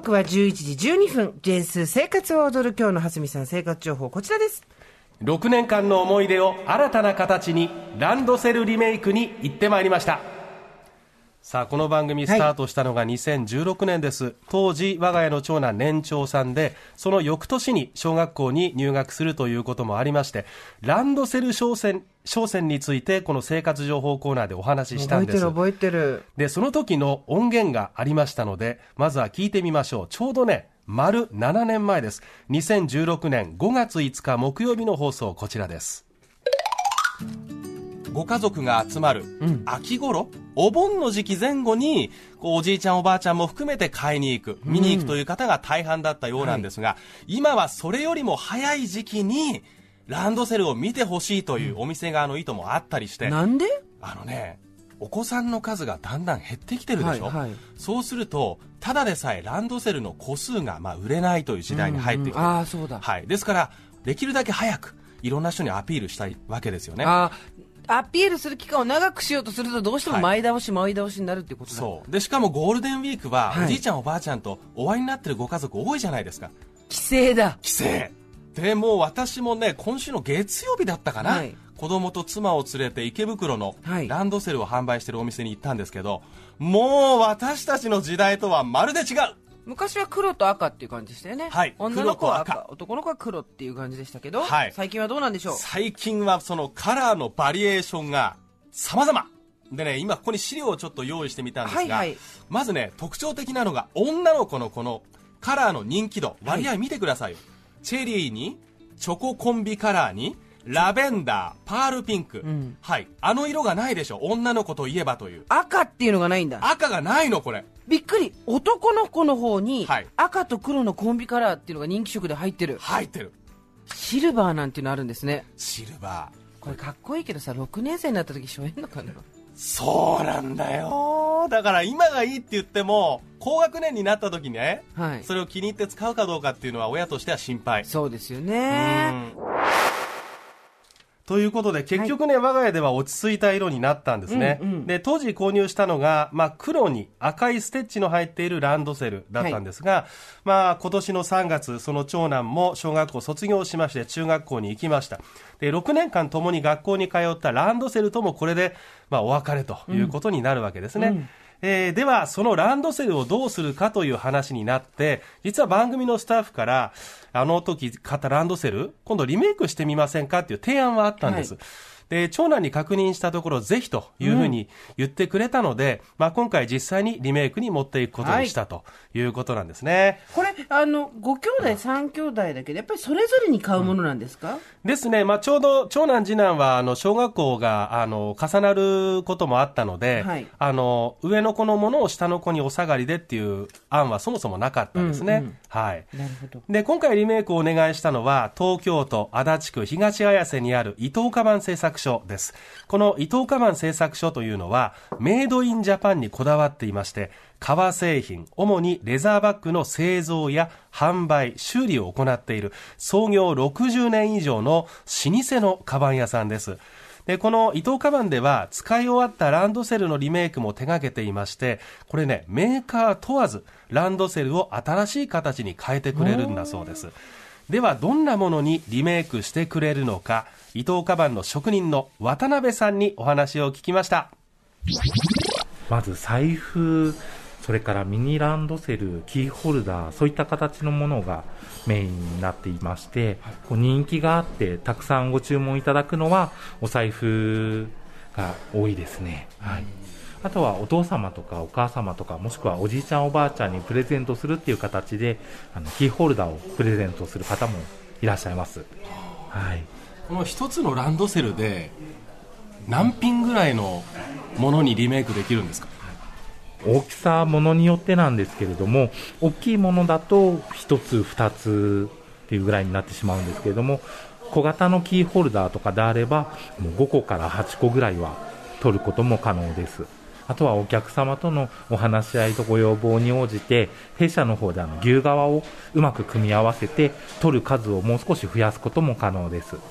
刻は11時12分。ジェンス生活を踊る今日の蓮見さん生活情報こちらです。6年間の思い出を新たな形にランドセルリメイクに行ってまいりましたさあこの番組スタートしたのが2016年です、当時我が家の長男年長さんでその翌年に小学校に入学するということもありましてランドセル商戦商戦についてこの生活情報コーナーでお話ししたんです。覚えてる覚えてる。でその時の音源がありましたのでまずは聞いてみましょう。ちょうどね丸7年前です。2016年5月5日木曜日の放送こちらですご家族が集まる秋頃、お盆の時期前後にこうおじいちゃんおばあちゃんも含めて買いに行く見に行くという方が大半だったようなんですが、今はそれよりも早い時期にランドセルを見てほしいというお店側の意図もあったりして、なんで？あのね、お子さんの数がだんだん減ってきてるでしょ、はいはい。そうすると、ただでさえランドセルの個数がまあ売れないという時代に入ってきてる、ああ、そうだ。はい、ですから、できるだけ早く、いろんな人にアピールしたいわけですよね。アピールする期間を長くしようとするとどうしてもはい。前倒し前倒しになるっていうことだ。そう。でしかもゴールデンウィークは、はい。おじいちゃん、おばあちゃんとお会いになってるご家族多いじゃないですか、規制だ。帰省。でもう私もね今週の月曜日だったかな、はい。子供と妻を連れて池袋のはい。ランドセルを販売してるお店に行ったんですけど、もう私たちの時代とはまるで違う昔は黒と赤っていう感じでしたよね。はい。女の子は赤、男の子は黒っていう感じでしたけど、はい。最近はどうなんでしょう？最近はそのカラーのバリエーションが様々。でね今ここに資料をちょっと用意してみたんですが、はいはい。まずね特徴的なのが女の子のこのカラーの人気度。割合見てくださいよ、チェリーにチョココンビカラーにラベンダーパールピンク、ん。はい。あの色がないでしょ。女の子といえばという。赤っていうのがないんだ。赤がないのこれ。びっくり。男の子の方にはい、赤と黒のコンビカラーっていうのが人気色で入ってる。入ってる。シルバーなんていうのあるんですね。シルバー。これかっこいいけどさ、6年生になった時しょえんのかな。そうなんだよ。だから今がいいって言っても高学年になった時にね、はい。それを気に入って使うかどうかっていうのは親としては心配。そうですよね。ということで結局ね、我が家では落ち着いた色になったんですね、うんうん。で当時購入したのが、まあ、黒に赤いステッチの入っているランドセルだったんですが、まあ、今年の3月その長男も小学校卒業しまして中学校に行きました。で6年間ともに学校に通ったランドセルともこれで、まあ、お別れということになるわけですね、えーでは、そのランドセルをどうするかという話になって、実は番組のスタッフから、あの時買ったランドセル、今度リメイクしてみませんかっていう提案はあったんです。はで、長男に確認したところ、ぜひというふうに言ってくれたので、まあ今回実際にリメイクに持っていくことにしたということなんですね。これ、あの、ご兄弟、三兄弟だけど、やっぱりそれぞれに買うものなんですか、ですね、まあ、ちょうど長男、次男はあの小学校があの重なることもあったので、はい。あの上の子のものを下の子にお下がりでっていう案はそもそもなかったんですね。うんうんはい。なるほど。で今回リメイクをお願いしたのは東京都足立区東綾瀬にある伊藤カバン製作所ですこの伊藤カバン製作所というのはメイドインジャパンにこだわっていまして革製品主にレザーバッグの製造や販売修理を行っている創業60年以上の老舗のカバン屋さんですで、この伊藤カバンでは使い終わったランドセルのリメイクも手掛けていまして、これね、メーカー問わずランドセルを新しい形に変えてくれるんだそうです。では、どんなものにリメイクしてくれるのか、伊藤カバンの職人の渡辺さんにお話を聞きました。まず財布、それからミニランドセル、キーホルダー、そういった形のものがメインになっていまして、こう人気があって、たくさんご注文いただくのは、お財布が多いですね。はい。あとはお父様とかお母様とか、もしくはおじいちゃんおばあちゃんにプレゼントするっていう形で、あのキーホルダーをプレゼントする方もいらっしゃいます。はい。この一つのランドセルで、何品ぐらいのものにリメイクできるんですか？大きさものによってなんですけれども大きいものだと1つ2つっていうぐらいになってしまうんですけれども小型のキーホルダーとかであればもう5個から8個ぐらいは取ることも可能ですあとはお客様とのお話し合いとご要望に応じて弊社の方であの牛革をうまく組み合わせて取る数をもう少し増やすことも可能です、はい。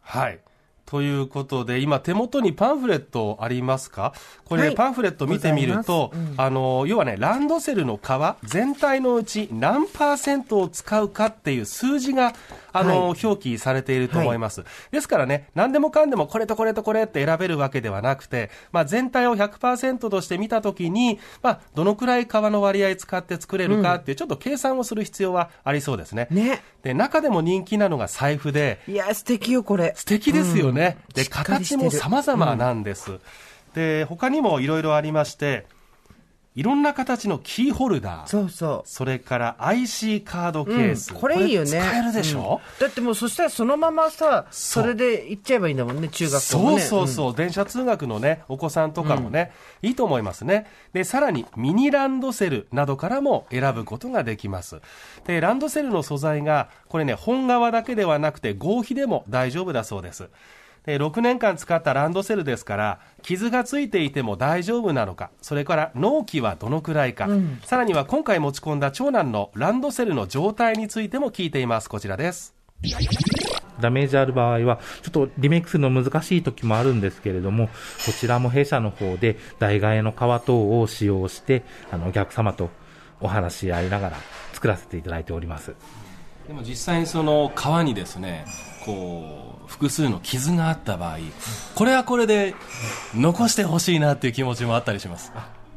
はい。ということで、今手元にパンフレットありますか？これ、はい。パンフレット見てみると、ございます。あの、要はね、ランドセルの革全体のうち何パーセントを使うかっていう数字が、あの、はい表記されていると思います。ですからね、何でもかんでもこれとこれとこれって選べるわけではなくて、まあ全体を100%として見たときに、まあどのくらい革の割合使って作れるかっていう、ちょっと計算をする必要はありそうですね。ね。で、中でも人気なのが財布で、いや、素敵よ、これ。素敵ですよね。で、しっかりしてる形も様々なんです。で、他にもいろいろありまして、いろんな形のキーホルダー。そうそう。それから IC カードケース。うんこれいいよね。使えるでしょ、うんだってもうそしたらそのままさ、それで行っちゃえばいいんだもんね、中学校もそうね。そうそう、電車通学のね、お子さんとかもね、いいと思いますね。で、さらにミニランドセルなどからも選ぶことができます。で、ランドセルの素材が、これね、本革だけではなくて合皮でも大丈夫だそうです。で6年間使ったランドセルですから傷がついていても大丈夫なのかそれから納期はどのくらいか、さらには今回持ち込んだ長男のランドセルの状態についても聞いています。こちらです。ダメージある場合は、ちょっとリメイクするの難しい時もあるんですけれども、こちらも弊社の方で代替えの革等を使用して、あの、お客様とお話し合いながら作らせていただいております。でも実際にその革にですねこう複数の傷があった場合これはこれで残してほしいなっていう気持ちもあったりします。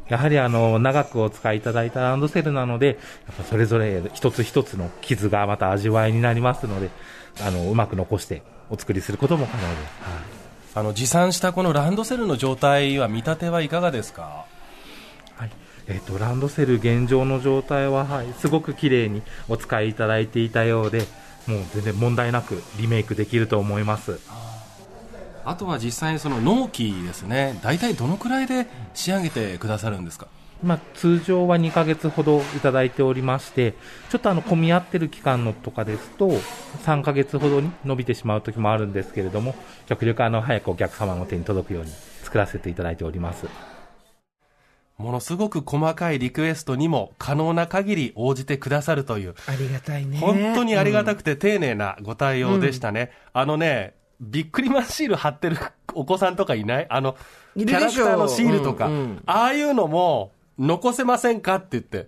やはりあの、長くお使いいただいたランドセルなので、やっぱそれぞれ一つ一つの傷がまた味わいになりますので、あの、うまく残してお作りすることも可能です。はい。あの持参したこのランドセルの状態は見立てはいかがですか？はい。えっ、と、ランドセル現状の状態は、はい、すごく綺麗にお使いいただいていたようで、もう全然問題なくリメイクできると思います。あとは実際にその納期ですね大体どのくらいで仕上げてくださるんですか？まあ、通常は2ヶ月ほどいただいておりまして、ちょっとあの、混み合ってる期間のとかですと、3ヶ月ほどに伸びてしまう時もあるんですけれども、極力あの、早くお客様の手に届くように作らせていただいております。ものすごく細かいリクエストにも可能な限り応じてくださるという。ありがたいね。本当にありがたくて丁寧なご対応でしたね。あのね、びっくりマンシール貼ってるお子さんとかいない？あの、キャラクターのシールとか、うんうん。ああいうのも残せませんか？って言って、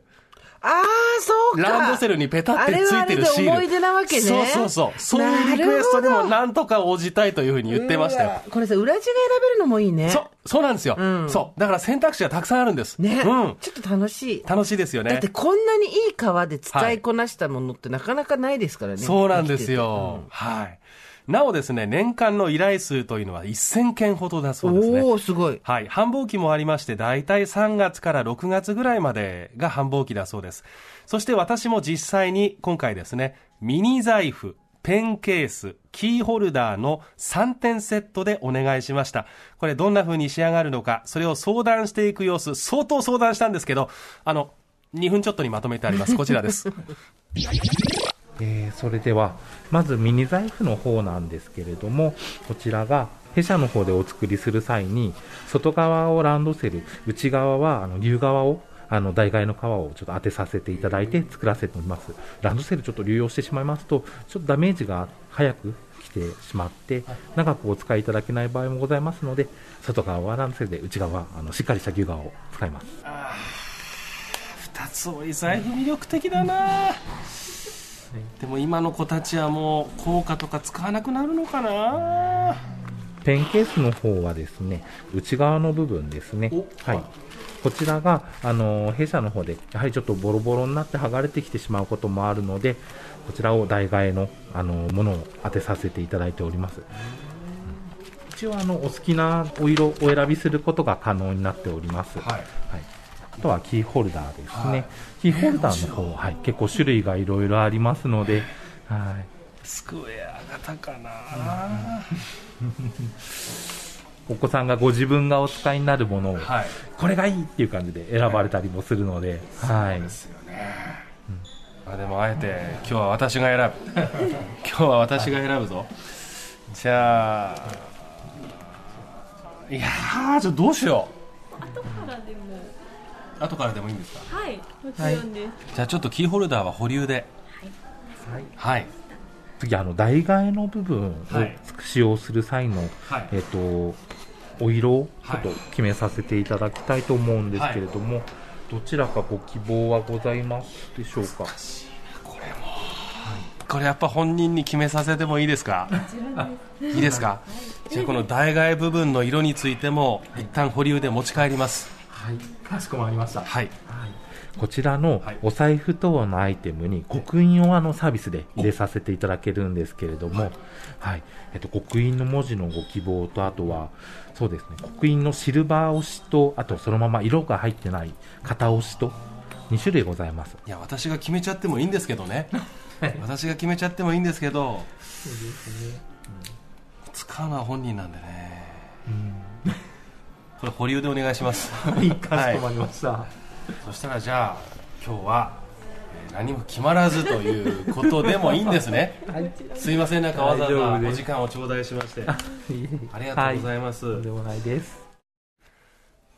ああ、そうか。ランドセルにペタってついてるシール。思い出なわけねそうそうそう。そういうリクエストにもなんとか応じたいというふうに言ってましたよ。これさ、裏地が選べるのもいいね。そう、そうなんですよ、うんそう。だから選択肢がたくさんあるんです。ね、うん。ちょっと楽しい。楽しいですよね。だってこんなにいい革で使いこなしたものってなかなかないですからね。そうなんです生よ。はい。なおですね、年間の依頼数というのは1000件ほどだ。そうですね。おおすごい。はい。繁忙期もありまして、だいたい3月から6月ぐらいまでが繁忙期だそうです。そして私も実際に今回ですね、ミニ財布、ペンケース、キーホルダーの3点セットでお願いしました。これどんな風に仕上がるのか、それを相談していく様子、相当相談したんですけど、あの、2分ちょっとにまとめてあります。こちらです。えーそれでは、まずミニ財布の方なんですけれども、こちらが弊社の方でお作りする際に、外側をランドセル、内側はあの竜側を、あの代替の革をちょっと当てさせていただいて作らせております。ランドセルちょっと流用してしまいますと、ちょっとダメージが早く来てしまって、長くお使いいただけない場合もございますので、外側はランドセルで内側はあのしっかりした牛側を使います。二つ多い財布魅力的だなでも今の子たちはもう効果とか使わなくなるのかな？ペンケースの方はですね、内側の部分ですね。おはい。こちらが、あの、弊社の方で、やはりちょっとボロボロになって剥がれてきてしまうこともあるので、こちらを代替えの、あの、ものを当てさせていただいております。一応、あの、お好きなお色をお選びすることが可能になっております。はいはい。あとはキーホルダーですね。はいキーホルダーの方、はい、結構種類がいろいろありますので、はい。スクエア型かな、お子さんがご自分がお使いになるものを、はい。これがいいっていう感じで選ばれたりもするので、はい。ですよね、あでもあえて今日は私が選ぶ。今日は私が選ぶぞ。じゃあいやーちょっとどうしよ後からでもう後からでもいいんですか？はいもちろんです、じゃあちょっとキーホルダーは保留で。はい、次、あの、台替えの部分をはい使用する際の、はい。えっ、と、お色をちょはい。っと決めさせていただきたいと思うんですけれども、どちらかご希望はございますでしょうか？これやっぱ本人に決めさせてもいいですか？いいですか？じゃあこの代替え部分の色についても一旦保留で持ち帰りますはい、かしこまりました。はい。こちらのはい。お財布等のアイテムに刻印をあのサービスで入れさせていただけるんですけれども、はい、えっと、刻印の文字のご希望と、あとは、そうですね、刻印のシルバー押しと、あとそのまま色が入ってない型押しと、2種類ございます。いや私が決めちゃってもいいんですけどね。私が決めちゃってもいいんですけど。使うのは本人なんでねこれ保留でお願いします。はい、かしこまりました。そしたらじゃあ今日はえー何も決まらずということでもいいんですね。はい、すいませんなんかわざわざお時間を頂戴しまして。ありがとうございます、とんでもないです。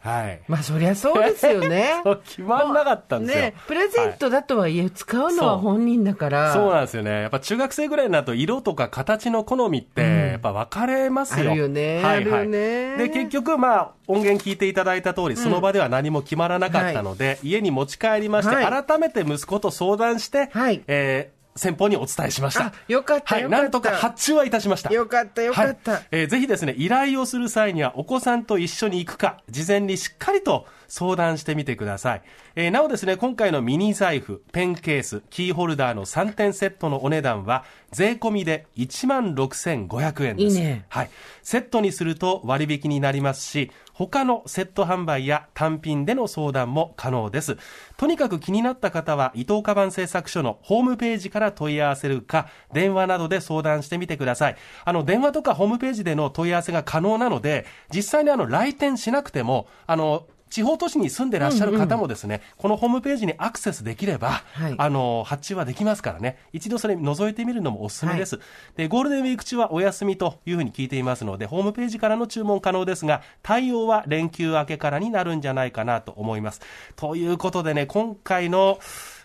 はい。まあそりゃそうですよね。決まんなかったんですよ。ね、プレゼントだとはいえ、使うのは本人だから。そう。なんですよね。やっぱ中学生ぐらいになると色とか形の好みって、やっぱ分かれますよ。あるよね。はいはい。で、結局、まあ、音源聞いていただいた通り、その場では何も決まらなかったので、家に持ち帰りまして、はい。改めて息子と相談して、はい。えー先方にお伝えしましたあ。よかったはい、なんとか発注はいたしました。よかったよかったはいえーぜひですね、依頼をする際にはお子さんと一緒に行くか、事前にしっかりと相談してみてください。えーなおですね、今回のミニ財布、ペンケース、キーホルダーの3点セットのお値段は、税込みで16,500円です。いいねはい。セットにすると割引になりますし、他のセット販売や単品での相談も可能です。とにかく気になった方は、伊藤カバン製作所のホームページから問い合わせるか、電話などで相談してみてください。あの、電話とかホームページでの問い合わせが可能なので、実際にあの、来店しなくても、あの、地方都市に住んでらっしゃる方もですね、このホームページにアクセスできれば、はいあの、発注はできますからね、一度それ覗いてみるのもおすすめです。で、ゴールデンウィーク中はお休みというふうに聞いていますので、ホームページからの注文可能ですが、対応は連休明けからになるんじゃないかなと思います。ということでね、今回の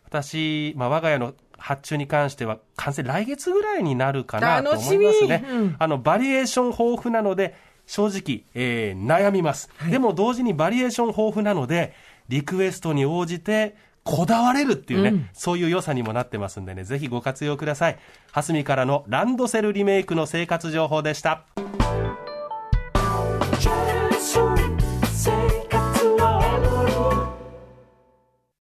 私、まあ、我が家の発注に関しては、完成来月ぐらいになるかなと思いますね楽しみうん。あの、バリエーション豊富なので、正直、えー悩みます。でも同時にバリエーション豊富なので、リクエストに応じて、こだわれるっていうね、そういう良さにもなってますんでね、ぜひご活用ください。ハスミからのランドセルリメイクの生活情報でした。